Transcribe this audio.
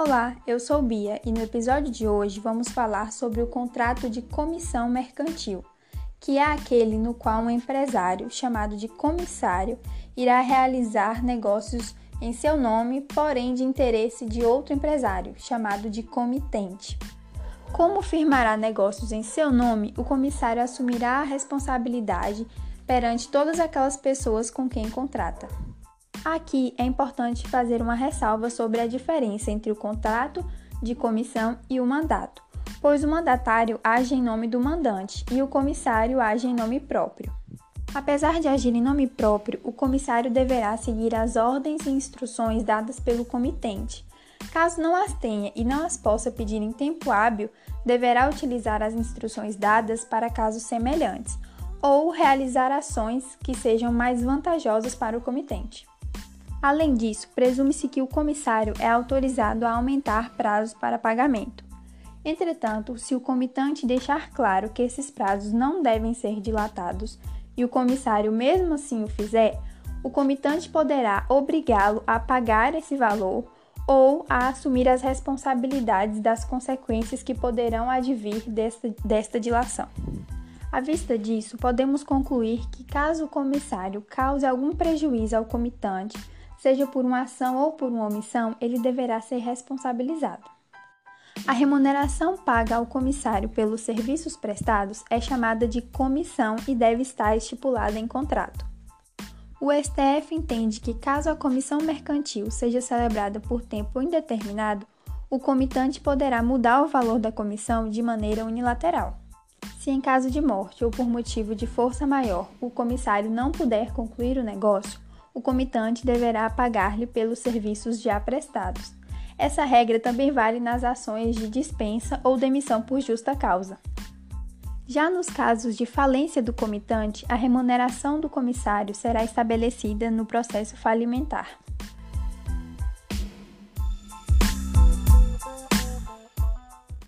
Olá, eu sou Bia e no episódio de hoje vamos falar sobre o contrato de comissão mercantil, que é aquele no qual um empresário, chamado de comissário, irá realizar negócios em seu nome, porém de interesse de outro empresário, chamado de comitente. Como firmará negócios em seu nome, o comissário assumirá a responsabilidade perante todas aquelas pessoas com quem contrata. Aqui é importante fazer uma ressalva sobre a diferença entre o contrato de comissão e o mandato, pois o mandatário age em nome do mandante e o comissário age em nome próprio. Apesar de agir em nome próprio, o comissário deverá seguir as ordens e instruções dadas pelo comitente. Caso não as tenha e não as possa pedir em tempo hábil, deverá utilizar as instruções dadas para casos semelhantes ou realizar ações que sejam mais vantajosas para o comitente. Além disso, presume-se que o comissário é autorizado a aumentar prazos para pagamento. Entretanto, se o comitante deixar claro que esses prazos não devem ser dilatados e o comissário mesmo assim o fizer, o comitante poderá obrigá-lo a pagar esse valor ou a assumir as responsabilidades das consequências que poderão advir desta, desta dilação. À vista disso, podemos concluir que, caso o comissário cause algum prejuízo ao comitante, seja por uma ação ou por uma omissão, ele deverá ser responsabilizado. A remuneração paga ao comissário pelos serviços prestados é chamada de comissão e deve estar estipulada em contrato. O STF entende que, caso a comissão mercantil seja celebrada por tempo indeterminado, o comitante poderá mudar o valor da comissão de maneira unilateral. Se em caso de morte ou por motivo de força maior o comissário não puder concluir o negócio, o comitante deverá pagar-lhe pelos serviços já prestados. Essa regra também vale nas ações de dispensa ou demissão por justa causa. Já nos casos de falência do comitante, a remuneração do comissário será estabelecida no processo falimentar.